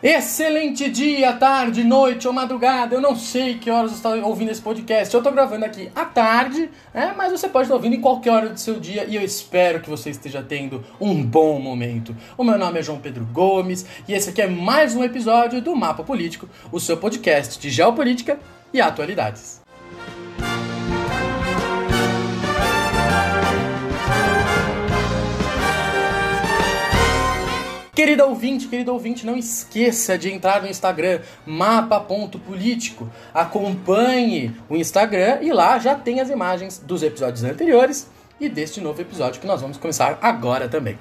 Excelente dia, tarde, noite ou madrugada. Eu não sei que horas você está ouvindo esse podcast. Eu estou gravando aqui à tarde, né? mas você pode estar ouvindo em qualquer hora do seu dia e eu espero que você esteja tendo um bom momento. O meu nome é João Pedro Gomes e esse aqui é mais um episódio do Mapa Político, o seu podcast de geopolítica e atualidades. Querido ouvinte, querido ouvinte, não esqueça de entrar no Instagram mapa.político. Acompanhe o Instagram e lá já tem as imagens dos episódios anteriores e deste novo episódio que nós vamos começar agora também.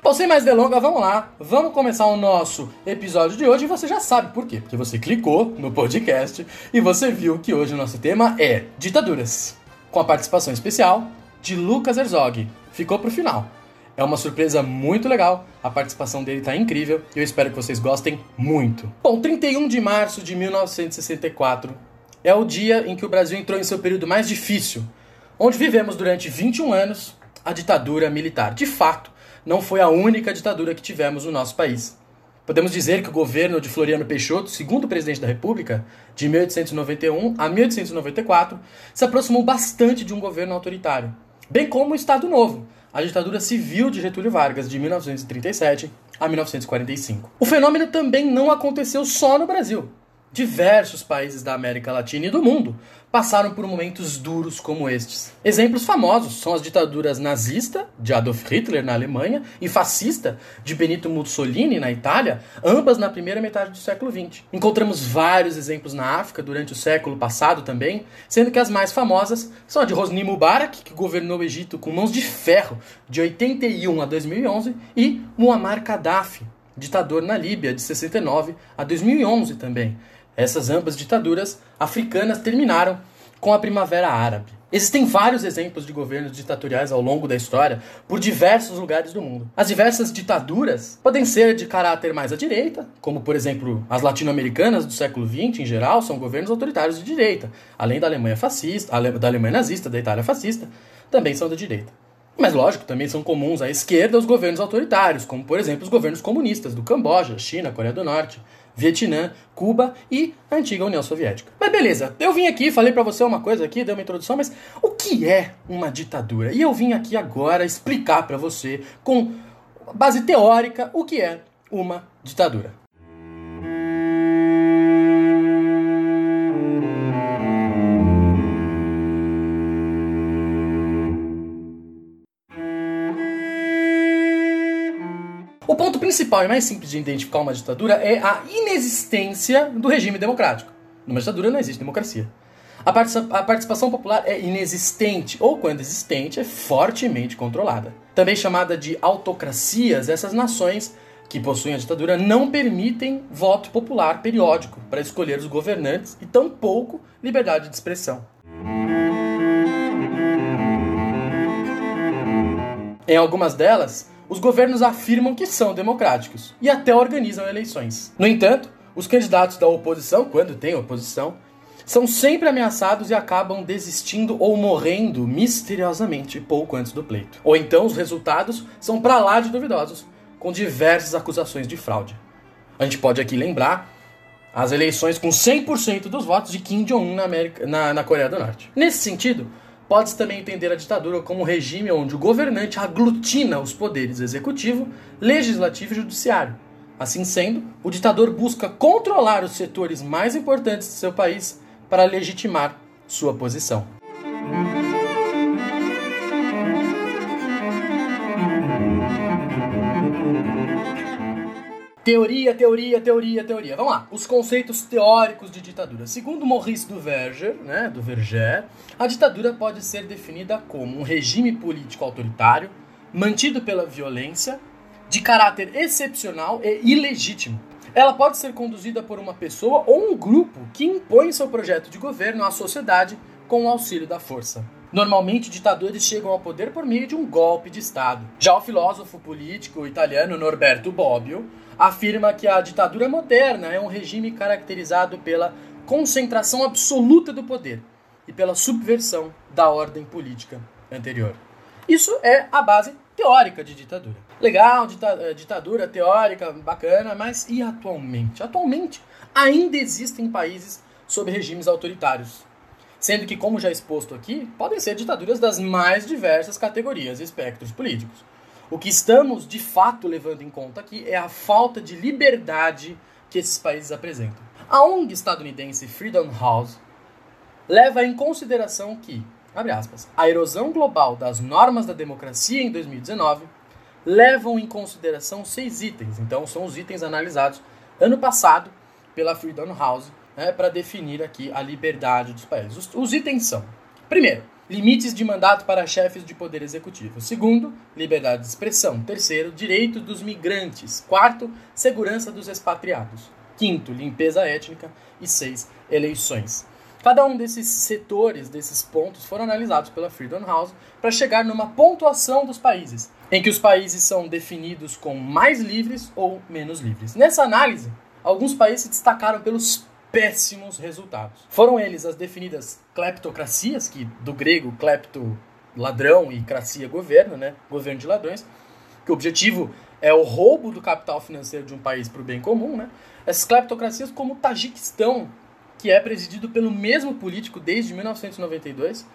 Bom, sem mais delongas, vamos lá. Vamos começar o nosso episódio de hoje e você já sabe por quê. Porque você clicou no podcast e você viu que hoje o nosso tema é ditaduras. Com a participação especial de Lucas Herzog. Ficou pro final. É uma surpresa muito legal, a participação dele tá incrível e eu espero que vocês gostem muito. Bom, 31 de março de 1964 é o dia em que o Brasil entrou em seu período mais difícil, onde vivemos durante 21 anos a ditadura militar. De fato, não foi a única ditadura que tivemos no nosso país. Podemos dizer que o governo de Floriano Peixoto, segundo presidente da República, de 1891 a 1894, se aproximou bastante de um governo autoritário bem como o Estado Novo, a ditadura civil de Getúlio Vargas, de 1937 a 1945. O fenômeno também não aconteceu só no Brasil. Diversos países da América Latina e do mundo passaram por momentos duros como estes. Exemplos famosos são as ditaduras nazista, de Adolf Hitler na Alemanha, e fascista, de Benito Mussolini na Itália, ambas na primeira metade do século XX. Encontramos vários exemplos na África durante o século passado também, sendo que as mais famosas são a de Hosni Mubarak, que governou o Egito com mãos de ferro de 81 a 2011, e Muammar Gaddafi, ditador na Líbia de 69 a 2011 também essas ambas ditaduras africanas terminaram com a Primavera Árabe. Existem vários exemplos de governos ditatoriais ao longo da história por diversos lugares do mundo. As diversas ditaduras podem ser de caráter mais à direita, como por exemplo as latino-americanas do século XX, em geral, são governos autoritários de direita, além da Alemanha fascista, da Alemanha nazista, da Itália fascista, também são da direita. Mas lógico, também são comuns à esquerda os governos autoritários, como por exemplo os governos comunistas do Camboja, China, Coreia do Norte, Vietnã, Cuba e a antiga União Soviética. Mas beleza, eu vim aqui, falei para você uma coisa aqui, dei uma introdução, mas o que é uma ditadura? E eu vim aqui agora explicar para você com base teórica o que é uma ditadura. Principal e mais simples de identificar uma ditadura é a inexistência do regime democrático. Numa ditadura não existe democracia. A participação popular é inexistente, ou quando existente, é fortemente controlada. Também chamada de autocracias, essas nações que possuem a ditadura não permitem voto popular periódico para escolher os governantes e tampouco liberdade de expressão. Em algumas delas, os governos afirmam que são democráticos e até organizam eleições. No entanto, os candidatos da oposição, quando tem oposição, são sempre ameaçados e acabam desistindo ou morrendo misteriosamente pouco antes do pleito. Ou então os resultados são para lá de duvidosos, com diversas acusações de fraude. A gente pode aqui lembrar as eleições com 100% dos votos de Kim Jong-un na, na, na Coreia do Norte. Nesse sentido, Pode-se também entender a ditadura como um regime onde o governante aglutina os poderes executivo, legislativo e judiciário. Assim sendo, o ditador busca controlar os setores mais importantes de seu país para legitimar sua posição. Teoria, teoria, teoria, teoria. Vamos lá. Os conceitos teóricos de ditadura. Segundo Maurice Duverger, né, Duverger, a ditadura pode ser definida como um regime político autoritário, mantido pela violência, de caráter excepcional e ilegítimo. Ela pode ser conduzida por uma pessoa ou um grupo que impõe seu projeto de governo à sociedade com o auxílio da força. Normalmente, ditadores chegam ao poder por meio de um golpe de Estado. Já o filósofo político italiano Norberto Bobbio afirma que a ditadura moderna é um regime caracterizado pela concentração absoluta do poder e pela subversão da ordem política anterior. Isso é a base teórica de ditadura. Legal, eh, ditadura teórica, bacana, mas e atualmente? Atualmente ainda existem países sob regimes autoritários. Sendo que, como já exposto aqui, podem ser ditaduras das mais diversas categorias e espectros políticos. O que estamos de fato levando em conta aqui é a falta de liberdade que esses países apresentam. A ONG estadunidense Freedom House leva em consideração que, abre aspas, a erosão global das normas da democracia em 2019 levam em consideração seis itens. Então, são os itens analisados ano passado pela Freedom House né, para definir aqui a liberdade dos países. Os, os itens são: primeiro, limites de mandato para chefes de poder executivo. Segundo, liberdade de expressão. Terceiro, direitos dos migrantes. Quarto, segurança dos expatriados. Quinto, limpeza étnica. E seis, eleições. Cada um desses setores, desses pontos, foram analisados pela Freedom House para chegar numa pontuação dos países, em que os países são definidos como mais livres ou menos livres. Nessa análise, alguns países se destacaram pelos péssimos resultados. Foram eles as definidas cleptocracias, que do grego klepto, ladrão e cracia governo, né? Governo de ladrões, que o objetivo é o roubo do capital financeiro de um país para o bem comum, né? Essas cleptocracias como o Tajiquistão, que é presidido pelo mesmo político desde 1992,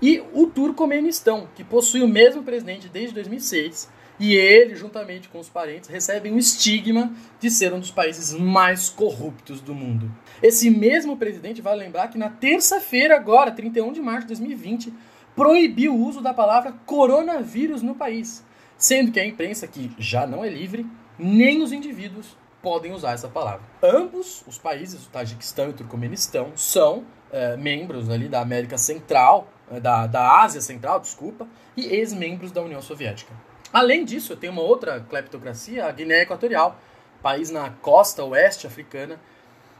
e o Turcomenistão, que possui o mesmo presidente desde 2006 e ele, juntamente com os parentes, recebem o estigma de ser um dos países mais corruptos do mundo. Esse mesmo presidente, vale lembrar que na terça-feira, agora, 31 de março de 2020, proibiu o uso da palavra coronavírus no país, sendo que a imprensa, que já não é livre, nem os indivíduos podem usar essa palavra. Ambos os países, o Tajiquistão e o Turcomenistão, são é, membros ali da América Central, é, da, da Ásia Central, desculpa, e ex-membros da União Soviética. Além disso, tem uma outra cleptocracia, a Guiné Equatorial, país na costa oeste africana,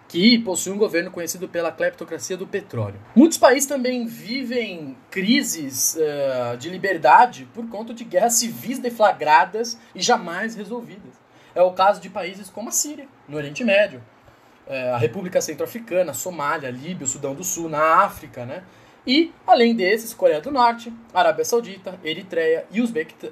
que possui um governo conhecido pela cleptocracia do petróleo. Muitos países também vivem crises uh, de liberdade por conta de guerras civis deflagradas e jamais resolvidas. É o caso de países como a Síria, no Oriente Médio, uh, a República Centro-Africana, Somália, Líbia, o Sudão do Sul, na África, né? E, além desses, Coreia do Norte, Arábia Saudita, Eritreia e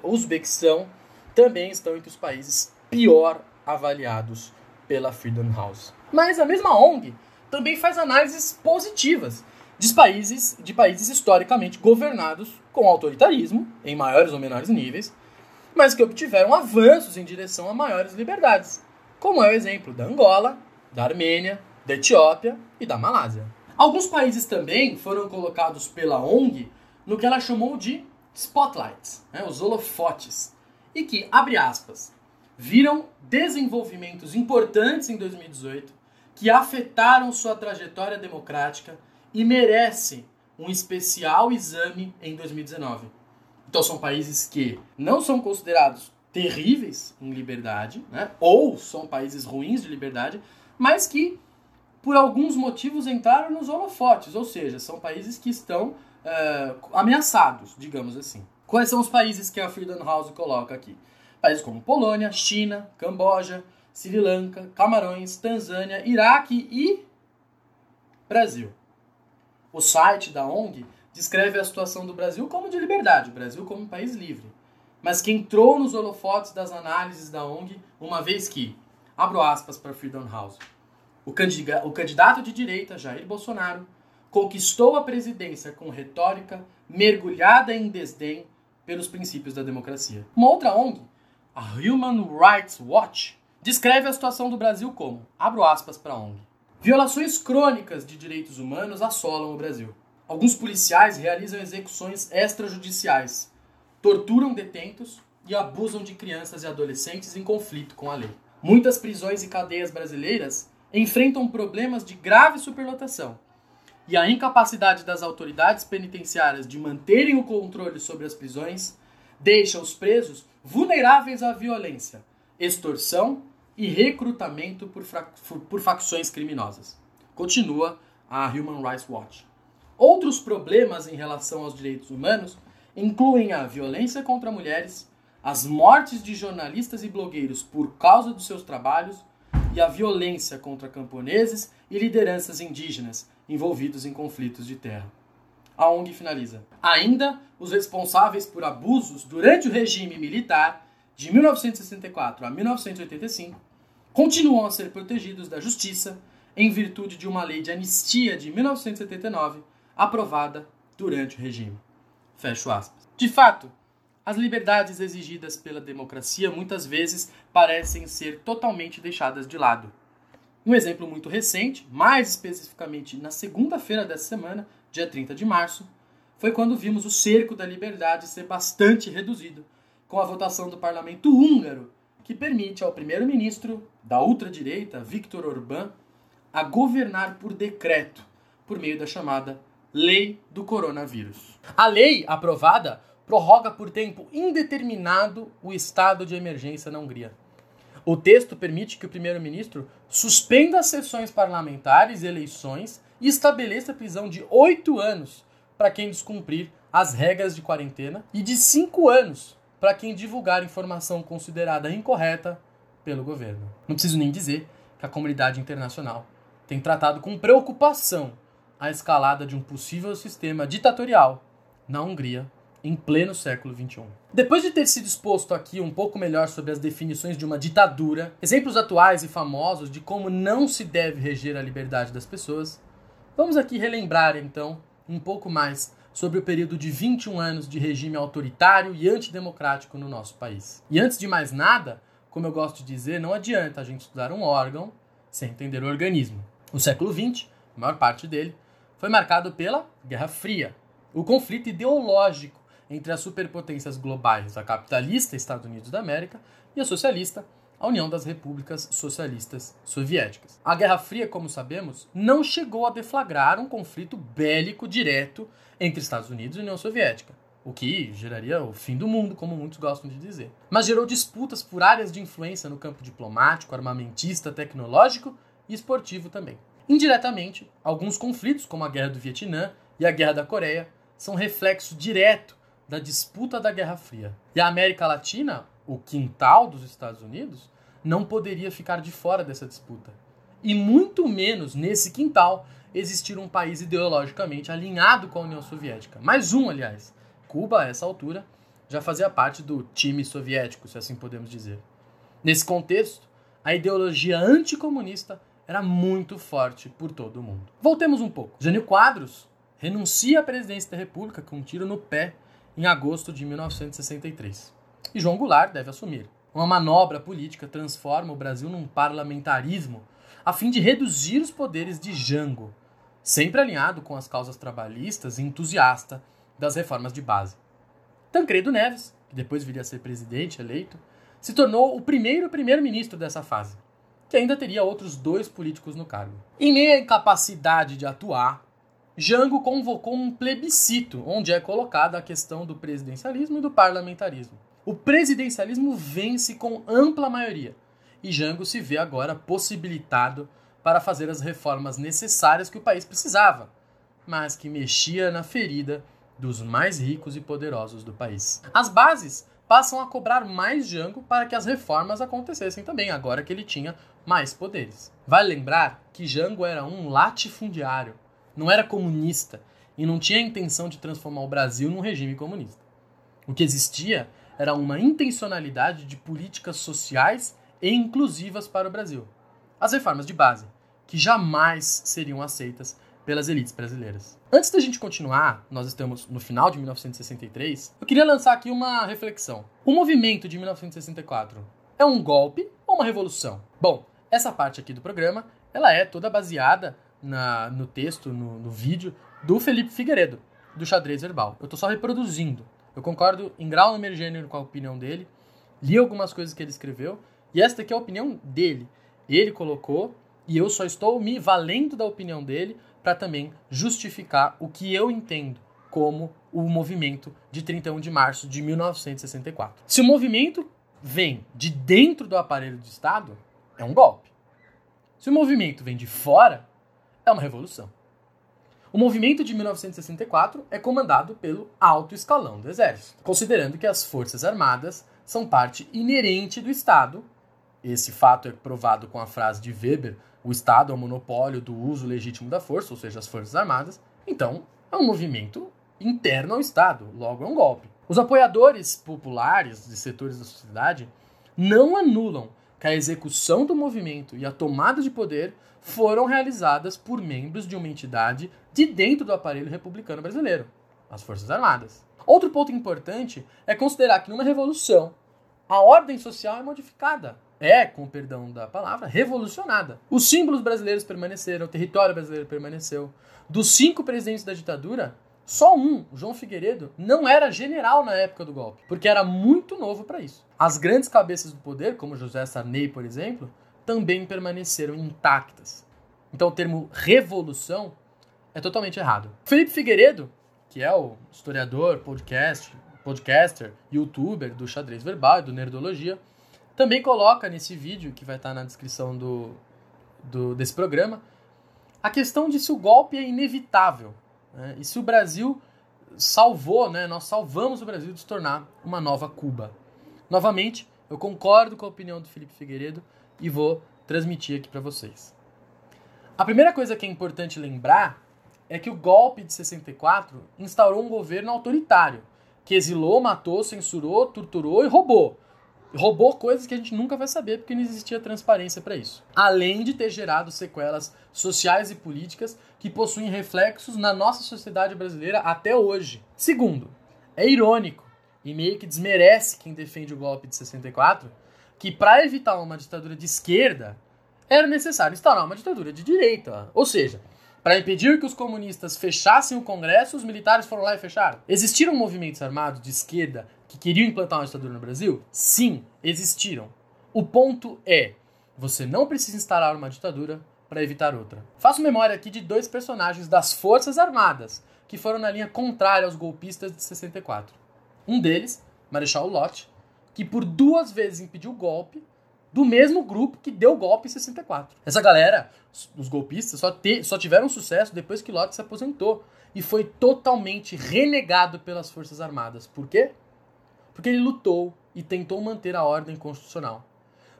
Uzbequistão também estão entre os países pior avaliados pela Freedom House. Mas a mesma ONG também faz análises positivas de países, de países historicamente governados com autoritarismo, em maiores ou menores níveis, mas que obtiveram avanços em direção a maiores liberdades, como é o exemplo da Angola, da Armênia, da Etiópia e da Malásia. Alguns países também foram colocados pela ONG no que ela chamou de spotlights, né, os holofotes, e que, abre aspas, viram desenvolvimentos importantes em 2018 que afetaram sua trajetória democrática e merecem um especial exame em 2019. Então são países que não são considerados terríveis em liberdade, né, ou são países ruins de liberdade, mas que por alguns motivos entraram nos holofotes, ou seja, são países que estão uh, ameaçados, digamos assim. Quais são os países que a Freedom House coloca aqui? Países como Polônia, China, Camboja, Sri Lanka, Camarões, Tanzânia, Iraque e Brasil. O site da ONG descreve a situação do Brasil como de liberdade, o Brasil como um país livre, mas que entrou nos holofotes das análises da ONG uma vez que, abro aspas para Freedom House, o, candidato de direita, Jair Bolsonaro, conquistou a presidência com retórica mergulhada em desdém pelos princípios da democracia. Uma outra ONG, a Human Rights Watch, descreve a situação do Brasil como, abro aspas para a ONG, violações crônicas de direitos humanos assolam o Brasil. Alguns policiais realizam execuções extrajudiciais, torturam detentos e abusam de crianças e adolescentes em conflito com a lei. Muitas prisões e cadeias brasileiras enfrentam problemas de grave superlotação. E a incapacidade das autoridades penitenciárias de manterem o controle sobre as prisões deixa os presos vulneráveis à violência, extorsão e recrutamento por, por facções criminosas. Continua a Human Rights Watch. Outros problemas em relação aos direitos humanos incluem a violência contra mulheres, as mortes de jornalistas e blogueiros por causa dos seus trabalhos e a violência contra camponeses e lideranças indígenas envolvidos em conflitos de terra. A ONG finaliza. Ainda, os responsáveis por abusos durante o regime militar de 1964 a 1985 continuam a ser protegidos da justiça em virtude de uma lei de anistia de 1979 aprovada durante o regime. Fecho aspas. De fato, as liberdades exigidas pela democracia muitas vezes parecem ser totalmente deixadas de lado. Um exemplo muito recente, mais especificamente na segunda-feira dessa semana, dia 30 de março, foi quando vimos o cerco da liberdade ser bastante reduzido com a votação do parlamento húngaro, que permite ao primeiro-ministro da ultradireita, Viktor Orbán, a governar por decreto, por meio da chamada Lei do Coronavírus. A lei aprovada prorroga por tempo indeterminado o estado de emergência na Hungria. O texto permite que o primeiro-ministro suspenda as sessões parlamentares e eleições e estabeleça prisão de oito anos para quem descumprir as regras de quarentena e de cinco anos para quem divulgar informação considerada incorreta pelo governo. Não preciso nem dizer que a comunidade internacional tem tratado com preocupação a escalada de um possível sistema ditatorial na Hungria em pleno século XXI. Depois de ter sido exposto aqui um pouco melhor sobre as definições de uma ditadura, exemplos atuais e famosos de como não se deve reger a liberdade das pessoas, vamos aqui relembrar então um pouco mais sobre o período de 21 anos de regime autoritário e antidemocrático no nosso país. E antes de mais nada, como eu gosto de dizer, não adianta a gente estudar um órgão sem entender o organismo. O século XX, a maior parte dele, foi marcado pela Guerra Fria, o conflito ideológico entre as superpotências globais, a capitalista Estados Unidos da América e a socialista, a União das Repúblicas Socialistas Soviéticas. A Guerra Fria, como sabemos, não chegou a deflagrar um conflito bélico direto entre Estados Unidos e União Soviética, o que geraria o fim do mundo, como muitos gostam de dizer. Mas gerou disputas por áreas de influência no campo diplomático, armamentista, tecnológico e esportivo também. Indiretamente, alguns conflitos, como a Guerra do Vietnã e a Guerra da Coreia, são reflexo direto da disputa da Guerra Fria. E a América Latina, o quintal dos Estados Unidos, não poderia ficar de fora dessa disputa. E muito menos nesse quintal existir um país ideologicamente alinhado com a União Soviética. Mais um, aliás. Cuba, a essa altura, já fazia parte do time soviético, se assim podemos dizer. Nesse contexto, a ideologia anticomunista era muito forte por todo o mundo. Voltemos um pouco. Jânio Quadros renuncia à presidência da República com um tiro no pé em agosto de 1963. E João Goulart deve assumir. Uma manobra política transforma o Brasil num parlamentarismo a fim de reduzir os poderes de Jango, sempre alinhado com as causas trabalhistas e entusiasta das reformas de base. Tancredo Neves, que depois viria a ser presidente eleito, se tornou o primeiro primeiro-ministro dessa fase, que ainda teria outros dois políticos no cargo. Em meio à incapacidade de atuar, Jango convocou um plebiscito, onde é colocada a questão do presidencialismo e do parlamentarismo. O presidencialismo vence com ampla maioria, e Jango se vê agora possibilitado para fazer as reformas necessárias que o país precisava, mas que mexia na ferida dos mais ricos e poderosos do país. As bases passam a cobrar mais Jango para que as reformas acontecessem também, agora que ele tinha mais poderes. Vale lembrar que Jango era um latifundiário, não era comunista e não tinha a intenção de transformar o Brasil num regime comunista. O que existia era uma intencionalidade de políticas sociais e inclusivas para o Brasil. As reformas de base, que jamais seriam aceitas pelas elites brasileiras. Antes da gente continuar, nós estamos no final de 1963, eu queria lançar aqui uma reflexão. O movimento de 1964 é um golpe ou uma revolução? Bom, essa parte aqui do programa, ela é toda baseada na, no texto, no, no vídeo, do Felipe Figueiredo, do Xadrez Verbal. Eu tô só reproduzindo. Eu concordo em grau, número gênero com a opinião dele. Li algumas coisas que ele escreveu. E esta aqui é a opinião dele. Ele colocou e eu só estou me valendo da opinião dele para também justificar o que eu entendo como o movimento de 31 de março de 1964. Se o movimento vem de dentro do aparelho do Estado, é um golpe. Se o movimento vem de fora, é uma revolução. O movimento de 1964 é comandado pelo alto escalão do exército, considerando que as forças armadas são parte inerente do Estado. Esse fato é provado com a frase de Weber: o Estado é o monopólio do uso legítimo da força, ou seja, as forças armadas. Então, é um movimento interno ao Estado, logo é um golpe. Os apoiadores populares de setores da sociedade não anulam que a execução do movimento e a tomada de poder foram realizadas por membros de uma entidade de dentro do aparelho republicano brasileiro, as Forças Armadas. Outro ponto importante é considerar que numa revolução a ordem social é modificada. É, com o perdão da palavra, revolucionada. Os símbolos brasileiros permaneceram, o território brasileiro permaneceu. Dos cinco presidentes da ditadura, só um, João Figueiredo, não era general na época do golpe, porque era muito novo para isso. As grandes cabeças do poder, como José Sarney, por exemplo, também permaneceram intactas. Então o termo revolução é totalmente errado. Felipe Figueiredo, que é o historiador, podcast, podcaster, youtuber do xadrez verbal e do Nerdologia, também coloca nesse vídeo, que vai estar na descrição do, do desse programa, a questão de se o golpe é inevitável. Né? E se o Brasil salvou, né? nós salvamos o Brasil de se tornar uma nova Cuba. Novamente, eu concordo com a opinião do Felipe Figueiredo e vou transmitir aqui para vocês. A primeira coisa que é importante lembrar é que o golpe de 64 instaurou um governo autoritário, que exilou, matou, censurou, torturou e roubou roubou coisas que a gente nunca vai saber porque não existia transparência para isso. Além de ter gerado sequelas sociais e políticas que possuem reflexos na nossa sociedade brasileira até hoje. Segundo, é irônico e meio que desmerece quem defende o golpe de 64 que para evitar uma ditadura de esquerda era necessário instaurar uma ditadura de direita. Ou seja, para impedir que os comunistas fechassem o Congresso, os militares foram lá e fecharam. Existiram movimentos armados de esquerda que queriam implantar uma ditadura no Brasil? Sim, existiram. O ponto é, você não precisa instalar uma ditadura para evitar outra. Faço memória aqui de dois personagens das Forças Armadas que foram na linha contrária aos golpistas de 64. Um deles, Marechal Lott, que por duas vezes impediu o golpe do mesmo grupo que deu o golpe em 64. Essa galera, os golpistas, só, te, só tiveram sucesso depois que Lott se aposentou e foi totalmente renegado pelas Forças Armadas. Por quê? Porque ele lutou e tentou manter a ordem constitucional.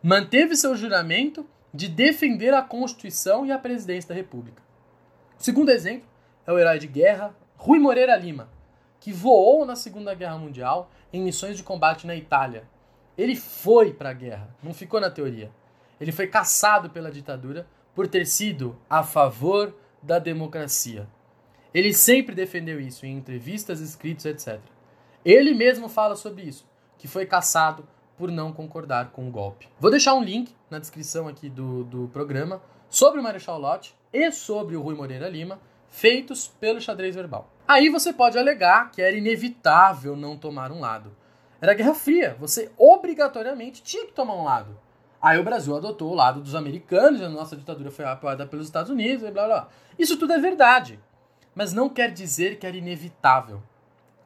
Manteve seu juramento de defender a Constituição e a presidência da República. O segundo exemplo é o herói de guerra Rui Moreira Lima, que voou na Segunda Guerra Mundial em missões de combate na Itália. Ele foi para a guerra, não ficou na teoria. Ele foi caçado pela ditadura por ter sido a favor da democracia. Ele sempre defendeu isso em entrevistas, escritos, etc. Ele mesmo fala sobre isso, que foi caçado por não concordar com o golpe. Vou deixar um link na descrição aqui do, do programa sobre o Marechal Lott e sobre o Rui Moreira Lima, feitos pelo xadrez verbal. Aí você pode alegar que era inevitável não tomar um lado. Era Guerra Fria, você obrigatoriamente tinha que tomar um lado. Aí o Brasil adotou o lado dos americanos, a nossa ditadura foi apoiada pelos Estados Unidos, e blá blá. Isso tudo é verdade, mas não quer dizer que era inevitável.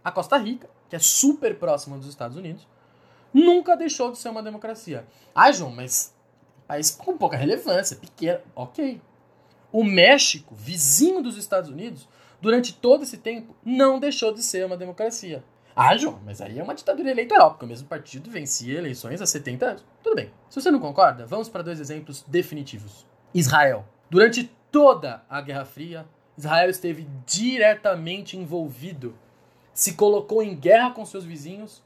A Costa Rica que é super próxima dos Estados Unidos, nunca deixou de ser uma democracia. Ah, João, mas país com pouca relevância, pequeno. Ok. O México, vizinho dos Estados Unidos, durante todo esse tempo, não deixou de ser uma democracia. Ah, João, mas aí é uma ditadura eleitoral, porque o mesmo partido vencia eleições há 70 anos. Tudo bem. Se você não concorda, vamos para dois exemplos definitivos. Israel. Durante toda a Guerra Fria, Israel esteve diretamente envolvido se colocou em guerra com seus vizinhos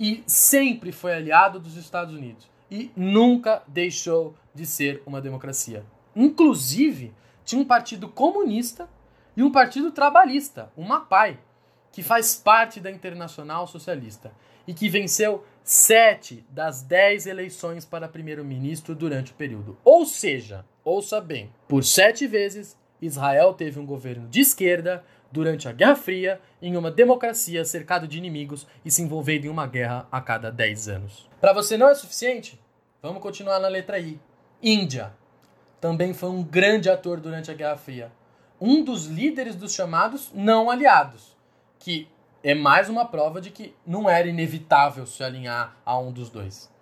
e sempre foi aliado dos Estados Unidos e nunca deixou de ser uma democracia. Inclusive, tinha um partido comunista e um partido trabalhista, o MAPAI, que faz parte da Internacional Socialista e que venceu sete das dez eleições para primeiro-ministro durante o período. Ou seja, ouça bem, por sete vezes Israel teve um governo de esquerda durante a Guerra Fria em uma democracia cercado de inimigos e se envolvendo em uma guerra a cada 10 anos. Para você não é suficiente? Vamos continuar na letra I. Índia. Também foi um grande ator durante a Guerra Fria. Um dos líderes dos chamados não aliados, que é mais uma prova de que não era inevitável se alinhar a um dos dois.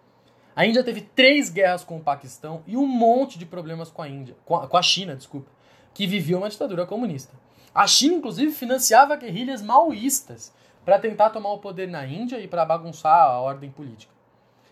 A Índia teve três guerras com o Paquistão e um monte de problemas com a Índia, com a, China, desculpa, que vivia uma ditadura comunista. A China, inclusive, financiava guerrilhas maoístas para tentar tomar o poder na Índia e para bagunçar a ordem política.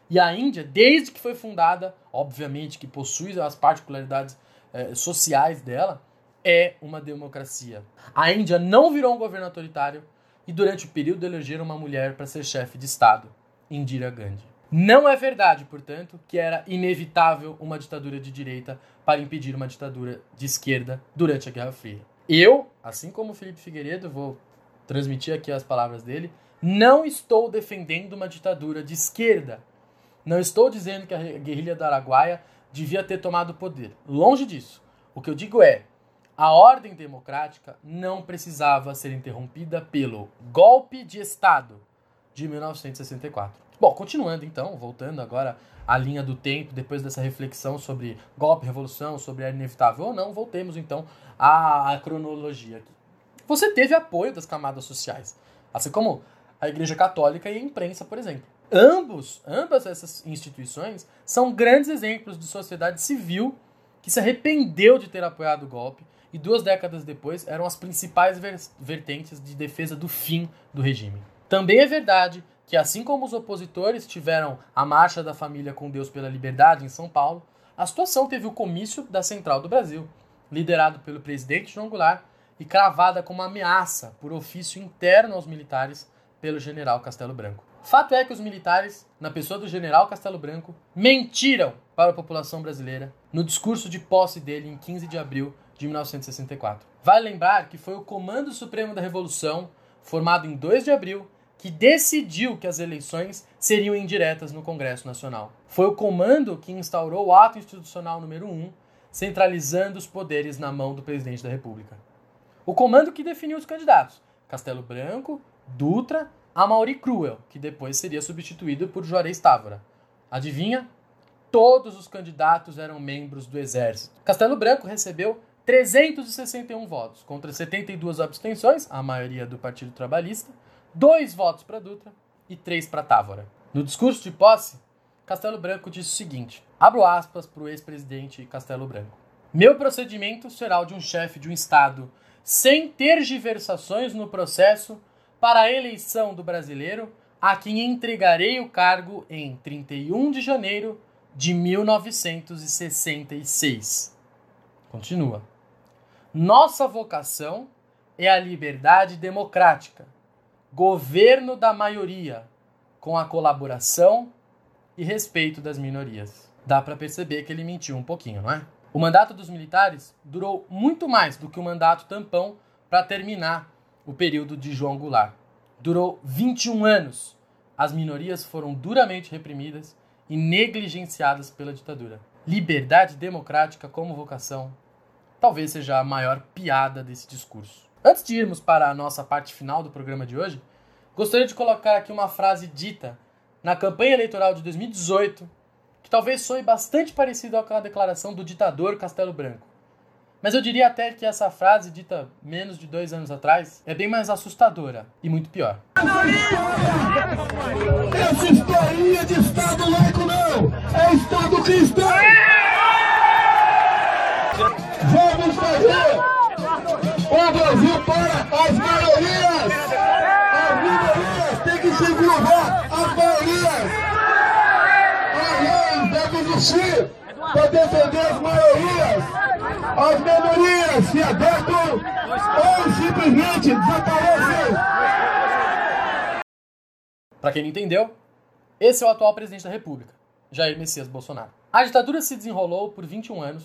E a Índia, desde que foi fundada, obviamente que possui as particularidades eh, sociais dela, é uma democracia. A Índia não virou um governo autoritário e durante o período elegeram uma mulher para ser chefe de Estado, Indira Gandhi. Não é verdade, portanto, que era inevitável uma ditadura de direita para impedir uma ditadura de esquerda durante a Guerra Fria. Eu, assim como Felipe Figueiredo, vou transmitir aqui as palavras dele, não estou defendendo uma ditadura de esquerda. Não estou dizendo que a guerrilha do Araguaia devia ter tomado o poder. Longe disso. O que eu digo é: a ordem democrática não precisava ser interrompida pelo golpe de Estado de 1964. Bom, continuando então, voltando agora à linha do tempo, depois dessa reflexão sobre golpe, revolução, sobre a inevitável ou não, voltemos então à, à cronologia aqui. Você teve apoio das camadas sociais, assim como a Igreja Católica e a imprensa, por exemplo. Ambos, ambas essas instituições são grandes exemplos de sociedade civil que se arrependeu de ter apoiado o golpe e duas décadas depois eram as principais vertentes de defesa do fim do regime. Também é verdade que, assim como os opositores tiveram a Marcha da Família com Deus pela Liberdade em São Paulo, a situação teve o comício da Central do Brasil, liderado pelo presidente João Goulart e cravada como ameaça por ofício interno aos militares pelo general Castelo Branco. Fato é que os militares, na pessoa do general Castelo Branco, mentiram para a população brasileira no discurso de posse dele em 15 de abril de 1964. Vale lembrar que foi o Comando Supremo da Revolução, formado em 2 de abril, que decidiu que as eleições seriam indiretas no Congresso Nacional. Foi o comando que instaurou o ato institucional número 1, centralizando os poderes na mão do presidente da República. O comando que definiu os candidatos: Castelo Branco, Dutra, Amaury Cruel, que depois seria substituído por Juarez Távora. Adivinha? Todos os candidatos eram membros do Exército. Castelo Branco recebeu 361 votos, contra 72 abstenções, a maioria do Partido Trabalhista, dois votos para Dutra e três para Távora. No discurso de posse, Castelo Branco disse o seguinte: abro aspas para o ex-presidente Castelo Branco. Meu procedimento será o de um chefe de um Estado sem tergiversações no processo para a eleição do brasileiro, a quem entregarei o cargo em 31 de janeiro de 1966. Continua. Nossa vocação é a liberdade democrática, governo da maioria, com a colaboração e respeito das minorias. Dá para perceber que ele mentiu um pouquinho, não é? O mandato dos militares durou muito mais do que o mandato tampão para terminar o período de João Goulart. Durou 21 anos. As minorias foram duramente reprimidas e negligenciadas pela ditadura. Liberdade democrática como vocação talvez seja a maior piada desse discurso. Antes de irmos para a nossa parte final do programa de hoje, gostaria de colocar aqui uma frase dita na campanha eleitoral de 2018, que talvez soe bastante parecido com a declaração do ditador Castelo Branco. Mas eu diria até que essa frase, dita menos de dois anos atrás, é bem mais assustadora e muito pior. Essa historinha de Estado laico não! É Estado cristão! Vamos fazer o Brasil as maiorias! As minorias têm que se curvar as! A lei deve existir para defender as maiorias! As minorias se adequam ou simplesmente desaparecem! Para quem não entendeu, esse é o atual presidente da República, Jair Messias Bolsonaro. A ditadura se desenrolou por 21 anos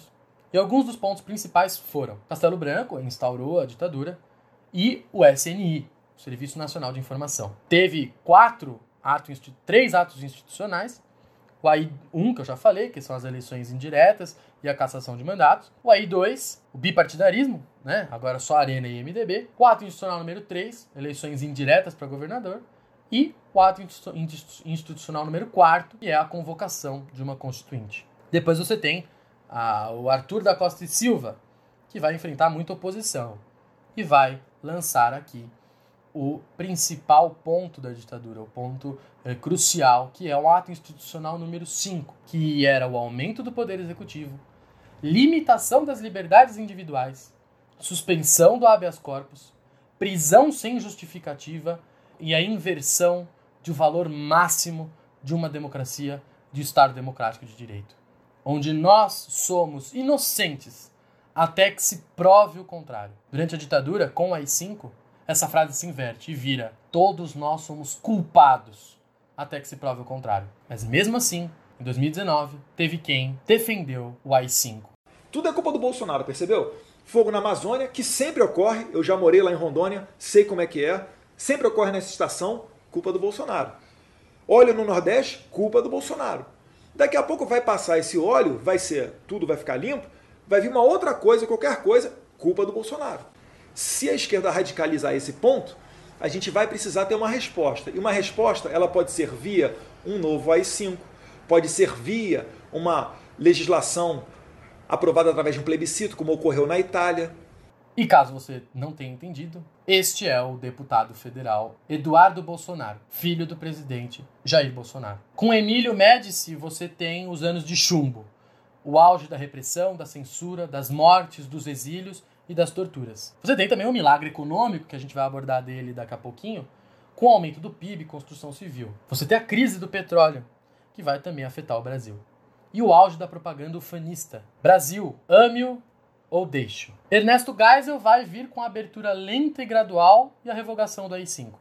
e alguns dos pontos principais foram: Castelo Branco instaurou a ditadura e o SNI, Serviço Nacional de Informação. Teve quatro atos, três atos institucionais. O AI-1, que eu já falei, que são as eleições indiretas e a cassação de mandatos. O AI-2, o bipartidarismo, né? agora só Arena e MDB. O ato institucional número 3, eleições indiretas para governador. E o ato institucional número 4, que é a convocação de uma constituinte. Depois você tem a, o Arthur da Costa e Silva, que vai enfrentar muita oposição e vai lançar aqui o principal ponto da ditadura, o ponto é, crucial, que é o ato institucional número 5, que era o aumento do poder executivo, limitação das liberdades individuais, suspensão do habeas corpus, prisão sem justificativa e a inversão do valor máximo de uma democracia, de Estado democrático de direito onde nós somos inocentes até que se prove o contrário. Durante a ditadura, com o AI-5, essa frase se inverte e vira: todos nós somos culpados até que se prove o contrário. Mas mesmo assim, em 2019, teve quem defendeu o AI-5. Tudo é culpa do Bolsonaro, percebeu? Fogo na Amazônia, que sempre ocorre, eu já morei lá em Rondônia, sei como é que é, sempre ocorre nessa estação, culpa do Bolsonaro. Óleo no Nordeste, culpa do Bolsonaro. Daqui a pouco vai passar esse óleo, vai ser, tudo vai ficar limpo, vai vir uma outra coisa, qualquer coisa, culpa do Bolsonaro. Se a esquerda radicalizar esse ponto, a gente vai precisar ter uma resposta. E uma resposta, ela pode ser via um novo AI-5, pode ser via uma legislação aprovada através de um plebiscito, como ocorreu na Itália. E caso você não tenha entendido, este é o deputado federal Eduardo Bolsonaro, filho do presidente Jair Bolsonaro. Com Emílio Médici, você tem os anos de chumbo, o auge da repressão, da censura, das mortes, dos exílios e das torturas. Você tem também o milagre econômico, que a gente vai abordar dele daqui a pouquinho, com o aumento do PIB e construção civil. Você tem a crise do petróleo, que vai também afetar o Brasil. E o auge da propaganda ufanista. Brasil, ame-o ou deixe-o. Ernesto Geisel vai vir com a abertura lenta e gradual e a revogação do AI-5.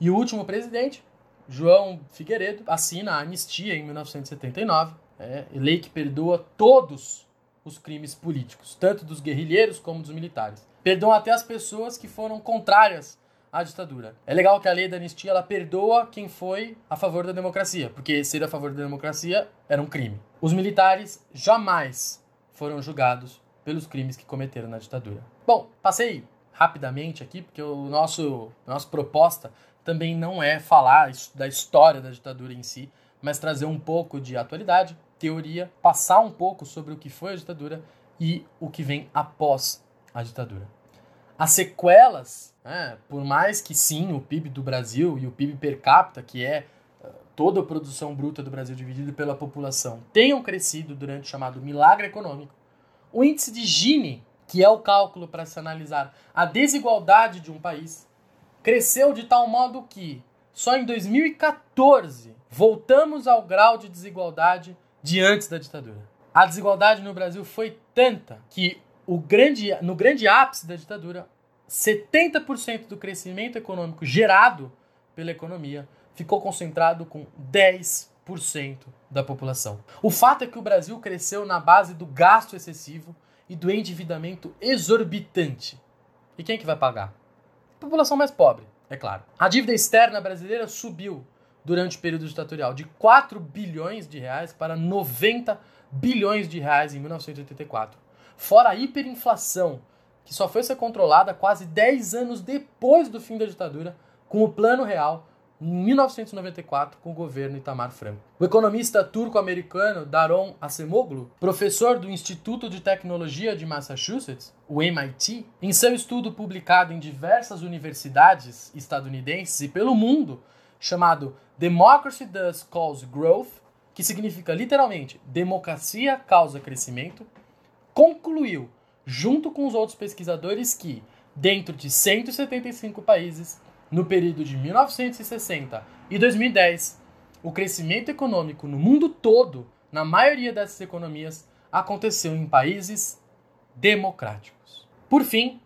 E o último presidente, João Figueiredo, assina a anistia em 1979, é, lei que perdoa todos os crimes políticos, tanto dos guerrilheiros como dos militares. Perdoa até as pessoas que foram contrárias à ditadura. É legal que a lei da anistia ela perdoa quem foi a favor da democracia, porque ser a favor da democracia era um crime. Os militares jamais foram julgados pelos crimes que cometeram na ditadura. Bom, passei rapidamente aqui, porque o nosso nossa proposta também não é falar da história da ditadura em si, mas trazer um pouco de atualidade, teoria, passar um pouco sobre o que foi a ditadura e o que vem após a ditadura. As sequelas, né, por mais que sim, o PIB do Brasil e o PIB per capita, que é uh, toda a produção bruta do Brasil dividida pela população, tenham crescido durante o chamado milagre econômico, o índice de Gini, que é o cálculo para se analisar a desigualdade de um país, cresceu de tal modo que só em 2014 voltamos ao grau de desigualdade de antes da ditadura. A desigualdade no Brasil foi tanta que o grande, no grande ápice da ditadura, 70% do crescimento econômico gerado pela economia ficou concentrado com 10% da população. O fato é que o Brasil cresceu na base do gasto excessivo e do endividamento exorbitante. E quem é que vai pagar? A população mais pobre, é claro. A dívida externa brasileira subiu durante o período ditatorial de 4 bilhões de reais para 90 bilhões de reais em 1984 fora a hiperinflação, que só foi ser controlada quase 10 anos depois do fim da ditadura, com o Plano Real, em 1994, com o governo Itamar Franco. O economista turco-americano Daron Acemoglu, professor do Instituto de Tecnologia de Massachusetts, o MIT, em seu estudo publicado em diversas universidades estadunidenses e pelo mundo, chamado Democracy Does Cause Growth, que significa literalmente democracia causa crescimento, concluiu, junto com os outros pesquisadores, que, dentro de 175 países, no período de 1960 e 2010, o crescimento econômico no mundo todo, na maioria dessas economias, aconteceu em países democráticos. Por fim,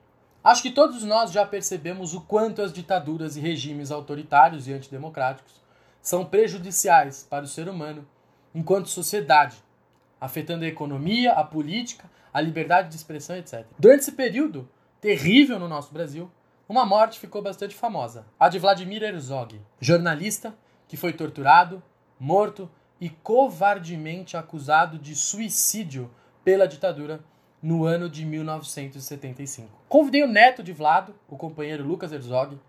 acho que todos nós já percebemos o quanto as ditaduras e regimes autoritários e antidemocráticos são prejudiciais para o ser humano enquanto sociedade, afetando a economia, a política a liberdade de expressão, etc. Durante esse período terrível no nosso Brasil, uma morte ficou bastante famosa: a de Vladimir Herzog, jornalista que foi torturado, morto e covardemente acusado de suicídio pela ditadura no ano de 1975. Convidei o neto de Vlado, o companheiro Lucas Herzog,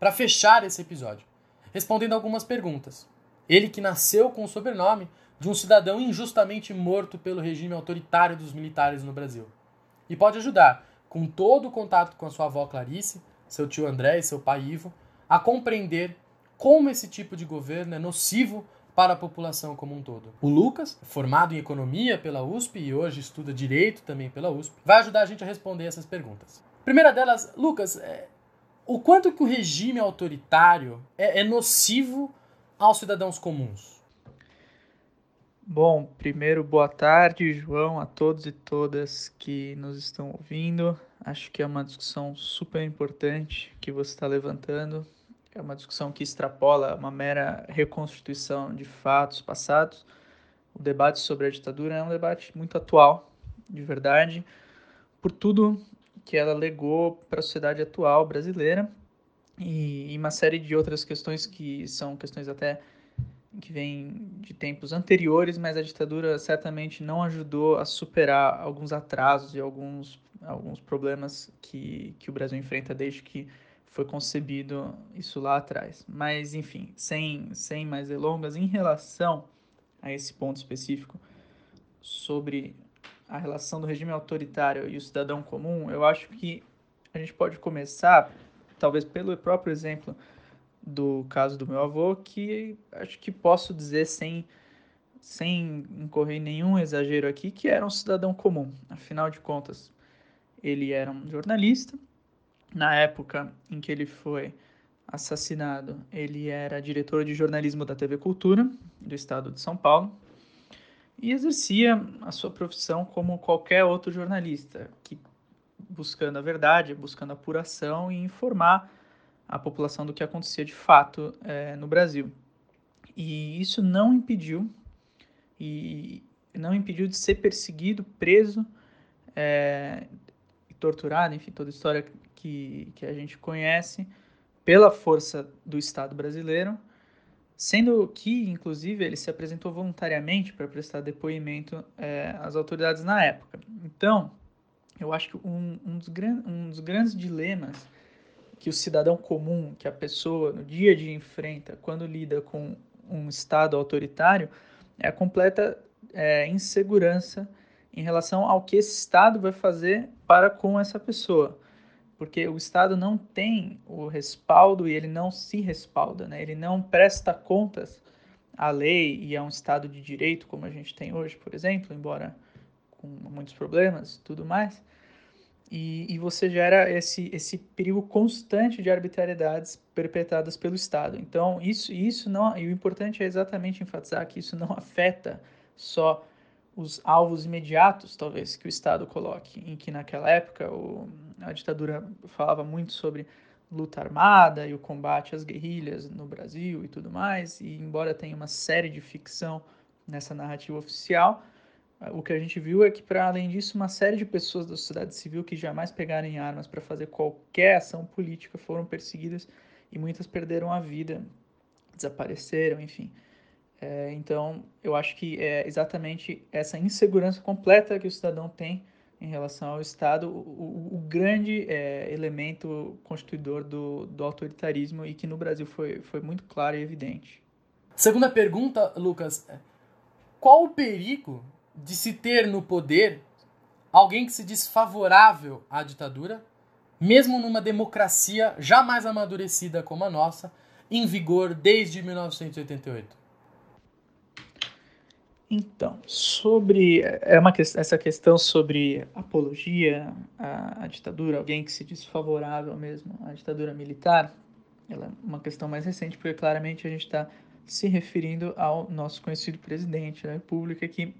para fechar esse episódio, respondendo algumas perguntas. Ele que nasceu com o sobrenome de um cidadão injustamente morto pelo regime autoritário dos militares no Brasil. E pode ajudar, com todo o contato com a sua avó Clarice, seu tio André e seu pai Ivo, a compreender como esse tipo de governo é nocivo para a população como um todo. O Lucas, formado em economia pela USP e hoje estuda direito também pela USP, vai ajudar a gente a responder essas perguntas. Primeira delas, Lucas, é, o quanto que o regime autoritário é, é nocivo aos cidadãos comuns? Bom, primeiro, boa tarde, João, a todos e todas que nos estão ouvindo. Acho que é uma discussão super importante que você está levantando. É uma discussão que extrapola uma mera reconstituição de fatos passados. O debate sobre a ditadura é um debate muito atual, de verdade, por tudo que ela legou para a sociedade atual brasileira e, e uma série de outras questões que são questões até que vêm de tempos anteriores, mas a ditadura certamente não ajudou a superar alguns atrasos e alguns, alguns problemas que, que o Brasil enfrenta desde que foi concebido isso lá atrás. Mas, enfim, sem, sem mais delongas, em relação a esse ponto específico sobre a relação do regime autoritário e o cidadão comum, eu acho que a gente pode começar, talvez pelo próprio exemplo do caso do meu avô, que acho que posso dizer sem, sem incorrer nenhum exagero aqui, que era um cidadão comum. Afinal de contas, ele era um jornalista. Na época em que ele foi assassinado, ele era diretor de jornalismo da TV Cultura, do estado de São Paulo, e exercia a sua profissão como qualquer outro jornalista, que buscando a verdade, buscando a apuração e informar a população do que acontecia de fato é, no Brasil. E isso não impediu e não impediu de ser perseguido, preso é, torturado, enfim, toda a história que, que a gente conhece pela força do Estado brasileiro, sendo que, inclusive, ele se apresentou voluntariamente para prestar depoimento é, às autoridades na época. Então, eu acho que um, um, dos, gran, um dos grandes dilemas que o cidadão comum, que a pessoa no dia a dia enfrenta quando lida com um Estado autoritário, é a completa é, insegurança em relação ao que esse Estado vai fazer para com essa pessoa. Porque o Estado não tem o respaldo e ele não se respalda, né? ele não presta contas à lei e a um Estado de direito como a gente tem hoje, por exemplo, embora com muitos problemas e tudo mais. E, e você gera esse, esse perigo constante de arbitrariedades perpetradas pelo Estado. Então, isso, isso não. E o importante é exatamente enfatizar que isso não afeta só os alvos imediatos, talvez, que o Estado coloque, em que naquela época o, a ditadura falava muito sobre luta armada e o combate às guerrilhas no Brasil e tudo mais, e embora tenha uma série de ficção nessa narrativa oficial, o que a gente viu é que, para além disso, uma série de pessoas da sociedade civil que jamais pegaram em armas para fazer qualquer ação política foram perseguidas e muitas perderam a vida, desapareceram, enfim. É, então, eu acho que é exatamente essa insegurança completa que o cidadão tem em relação ao Estado o, o, grande é, elemento constituidor do, do autoritarismo e que no Brasil foi, foi muito claro e evidente. Segunda pergunta, Lucas. Qual o perigo de se ter no poder alguém que se diz favorável à ditadura, mesmo numa democracia jamais amadurecida como a nossa, em vigor desde 1988? Então, sobre é uma, essa questão sobre apologia à, à, ditadura, alguém que se diz favorável mesmo à ditadura militar, ela é uma questão mais recente, porque claramente a gente está se referindo ao nosso conhecido presidente da República, que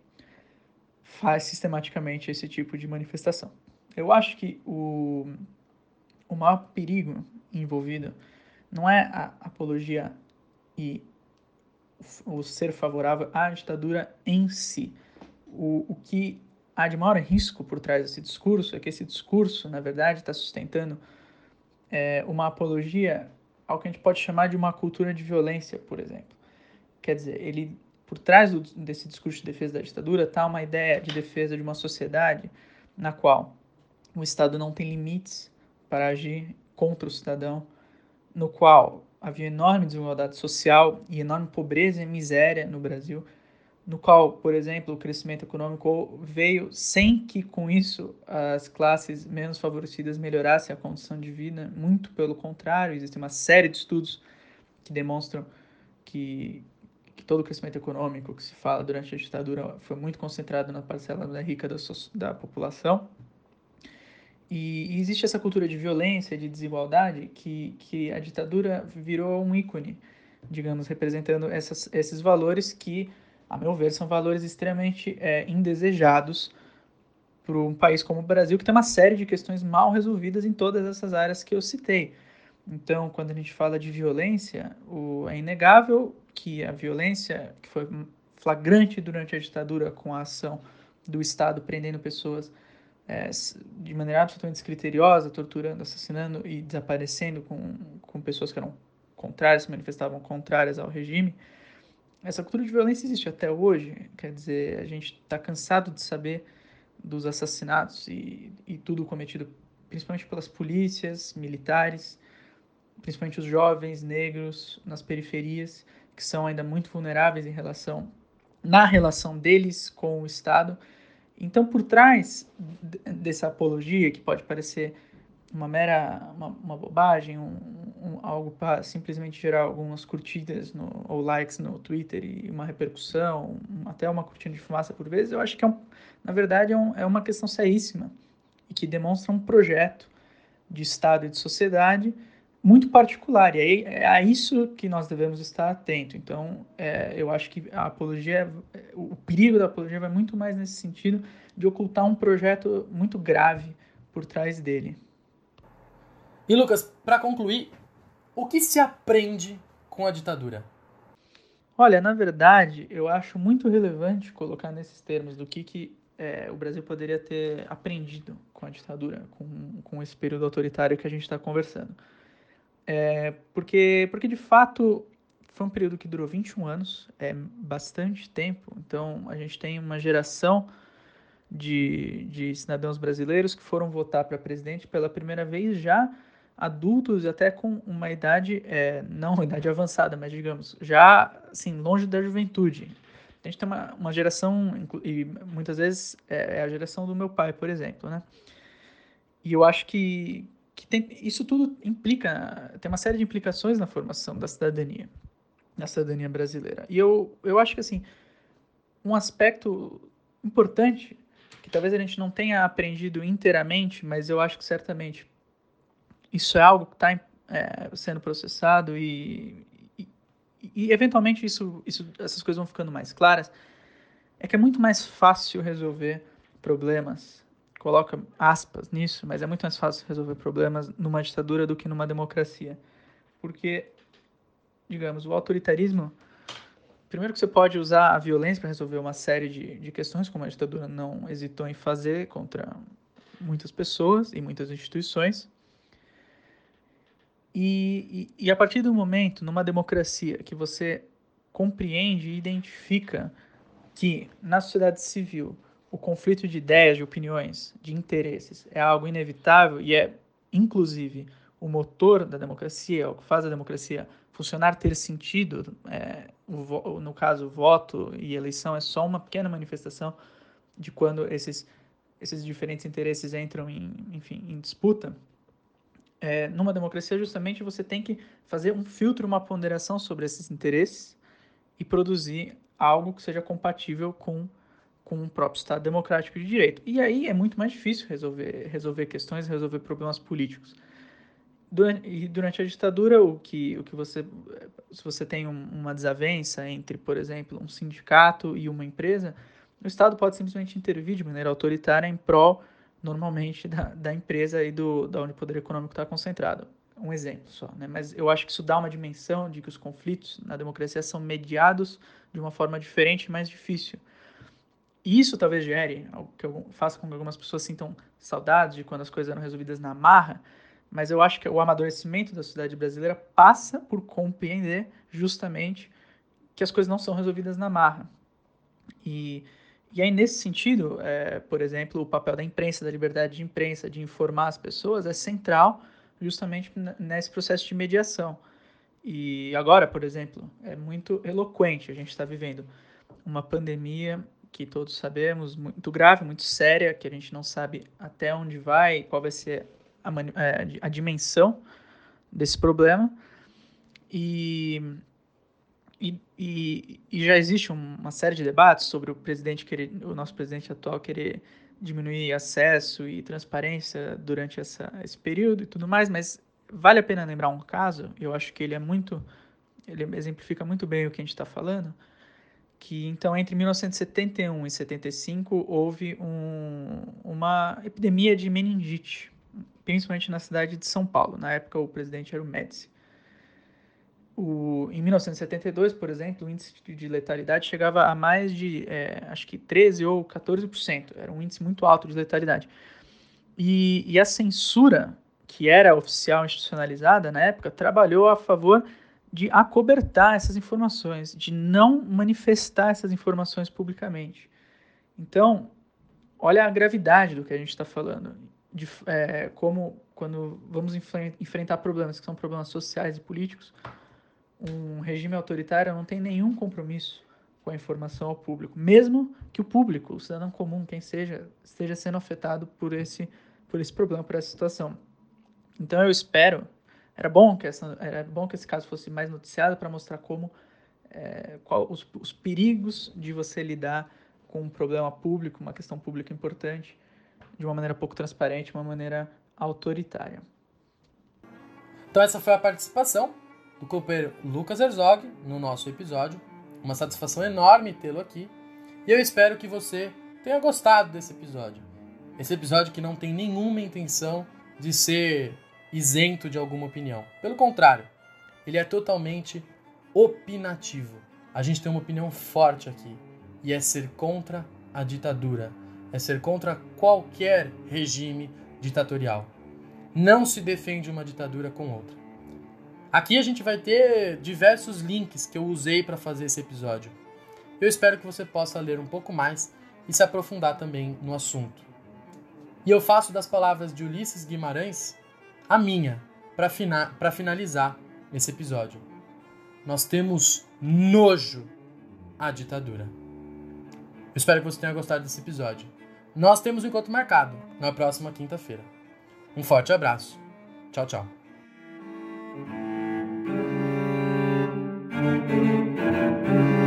faz sistematicamente esse tipo de manifestação. Eu acho que o, o maior perigo envolvido não é a apologia e o ser favorável à ditadura em si. O, o que há de maior risco por trás desse discurso é que esse discurso, na verdade, está sustentando é, uma apologia ao que a gente pode chamar de uma cultura de violência, por exemplo. Quer dizer, ele por trás do, desse discurso de defesa da ditadura está uma ideia de defesa de uma sociedade na qual o Estado não tem limites para agir contra o cidadão, no qual havia enorme desigualdade social e enorme pobreza e miséria no Brasil, no qual, por exemplo, o crescimento econômico veio sem que com isso as classes menos favorecidas melhorassem a condição de vida, muito pelo contrário, existe uma série de estudos que demonstram que que todo o crescimento econômico que se fala durante a ditadura foi muito concentrado na parcela rica da, da população. E, e, existe essa cultura de violência, de desigualdade, que, que a ditadura virou um ícone, digamos, representando essas, esses valores que a meu ver, são valores extremamente é, indesejados para um país como o Brasil, que tem uma série de questões mal resolvidas em todas essas áreas que eu citei. Então, quando a gente fala de violência, o, é inegável que a violência que foi flagrante durante a ditadura com a ação do Estado prendendo pessoas é, de maneira absolutamente descriteriosa, torturando, assassinando e desaparecendo com, com pessoas que eram contrárias, se manifestavam contrárias ao regime. Essa cultura de violência existe até hoje, quer dizer, a gente está cansado de saber dos assassinatos e, e tudo cometido principalmente pelas polícias, militares, principalmente os jovens negros nas periferias, que são ainda muito vulneráveis em relação na relação deles com o Estado. Então, por trás dessa apologia, que pode parecer uma mera uma, uma bobagem, um, um, algo para simplesmente gerar algumas curtidas no, ou likes no Twitter e uma repercussão, um, até uma cortina de fumaça por vezes, eu acho que, é na verdade, é, é uma questão seríssima e que demonstra um projeto de Estado e de sociedade muito particular, e aí é a isso que nós devemos estar atento. Então, é, eu acho que a apologia, o perigo da apologia vai muito mais nesse sentido de ocultar um projeto muito grave por trás dele. E Lucas, para concluir, o que se aprende com a ditadura? Olha, na verdade, eu acho muito relevante colocar nesses termos do que, que é, o Brasil poderia ter aprendido com a ditadura, com, com esse período autoritário que a gente está conversando. É, porque, porque, de fato, foi um período que durou 21 anos, é bastante tempo. Então, a gente tem uma geração de, de cidadãos brasileiros que foram votar para presidente pela primeira vez já adultos até com uma idade, é, não idade avançada, mas digamos, já assim, longe da juventude. A gente tem uma, uma geração, e muitas vezes é, é a geração do meu pai, por exemplo, né? E eu acho que, que tem, isso tudo implica, tem uma série de implicações na formação da cidadania, da cidadania brasileira. E eu, eu acho que, assim, um aspecto importante, que talvez a gente não tenha aprendido inteiramente, mas eu acho que certamente isso é algo que está é, sendo processado e, e, e, eventualmente isso, isso, essas coisas vão ficando mais claras, é que é muito mais fácil resolver problemas coloca aspas nisso, mas é muito mais fácil resolver problemas numa ditadura do que numa democracia. Porque, digamos, o autoritarismo. Primeiro que você pode usar a violência para resolver uma série de, de questões, como a ditadura não hesitou em fazer contra muitas pessoas e muitas instituições. E, e, e a partir do momento, numa democracia, que você compreende e identifica que na sociedade civil o conflito de ideias, de opiniões, de interesses é algo inevitável e é, inclusive, o motor da democracia, o que faz a democracia funcionar, ter sentido. É, o, no caso, voto e eleição é só uma pequena manifestação de quando esses, esses diferentes interesses entram em, enfim, em disputa. É, numa democracia, justamente, você tem que fazer um filtro, uma ponderação sobre esses interesses e produzir algo que seja compatível com com o próprio Estado democrático de direito. E aí é muito mais difícil resolver, resolver questões, resolver problemas políticos. Durante, e durante a ditadura, o que, o que você, se você tem um, uma desavença entre, por exemplo, um sindicato e uma empresa, o Estado pode simplesmente intervir de maneira autoritária em prol, normalmente, da, da empresa e do, da onde o poder econômico está concentrado. Um exemplo só, né? Mas eu acho que isso dá uma dimensão de que os conflitos na democracia são mediados de uma forma diferente e mais difícil isso talvez gere, que faça com que algumas pessoas sintam saudades de quando as coisas eram resolvidas na marra, mas eu acho que o amadurecimento da sociedade brasileira passa por compreender justamente que as coisas não são resolvidas na marra. E, e aí, nesse sentido, é, por exemplo, o papel da imprensa, da liberdade de imprensa, de informar as pessoas, é central justamente nesse processo de mediação. E agora, por exemplo, é muito eloquente. A gente está vivendo uma pandemia que todos sabemos, muito grave, muito séria, que a gente não sabe até onde vai, qual vai ser a, é, a dimensão desse problema. E, e, e, e, já existe uma série de debates sobre o presidente querer, o nosso presidente atual querer diminuir acesso e transparência durante essa, esse período e tudo mais, mas vale a pena lembrar um caso, eu acho que ele é muito, ele exemplifica muito bem o que a gente está falando, que então entre 1971 e 75 houve um, uma epidemia de meningite, principalmente na cidade de São Paulo. Na época o presidente era o Médici. O, em 1972, por exemplo, o índice de letalidade chegava a mais de, é, acho que 13 ou 14%. Era um índice muito alto de letalidade. E, e a censura, que era oficial institucionalizada na época, trabalhou a favor de acobertar essas informações, de não manifestar essas informações publicamente. Então, olha a gravidade do que a gente está falando, de é, como quando vamos enfrentar problemas que são problemas sociais e políticos, um regime autoritário não tem nenhum compromisso com a informação ao público, mesmo que o público, o cidadão comum, quem seja, esteja sendo afetado por esse, por esse problema, por essa situação. Então eu espero, era bom que, essa, era bom que esse caso fosse mais noticiado para mostrar como, é, qual, os, os perigos de você lidar com um problema público, uma questão pública importante, de uma maneira pouco transparente, uma maneira autoritária. Então essa foi a participação do copeiro Lucas Herzog no nosso episódio. Uma satisfação enorme tê-lo aqui. E eu espero que você tenha gostado desse episódio. Esse episódio que não tem nenhuma intenção de ser isento de alguma opinião. Pelo contrário, ele é totalmente opinativo. A gente tem uma opinião forte aqui e é ser contra a ditadura, é ser contra qualquer regime ditatorial. Não se defende uma ditadura com outra. Aqui a gente vai ter diversos links que eu usei para fazer esse episódio. Eu espero que você possa ler um pouco mais e se aprofundar também no assunto. E eu faço das palavras de Ulisses Guimarães a minha para fina finalizar esse episódio. Nós temos nojo à ditadura. Eu espero que você tenha gostado desse episódio. Nós temos um encontro marcado na próxima quinta-feira. Um forte abraço. Tchau, tchau. thank you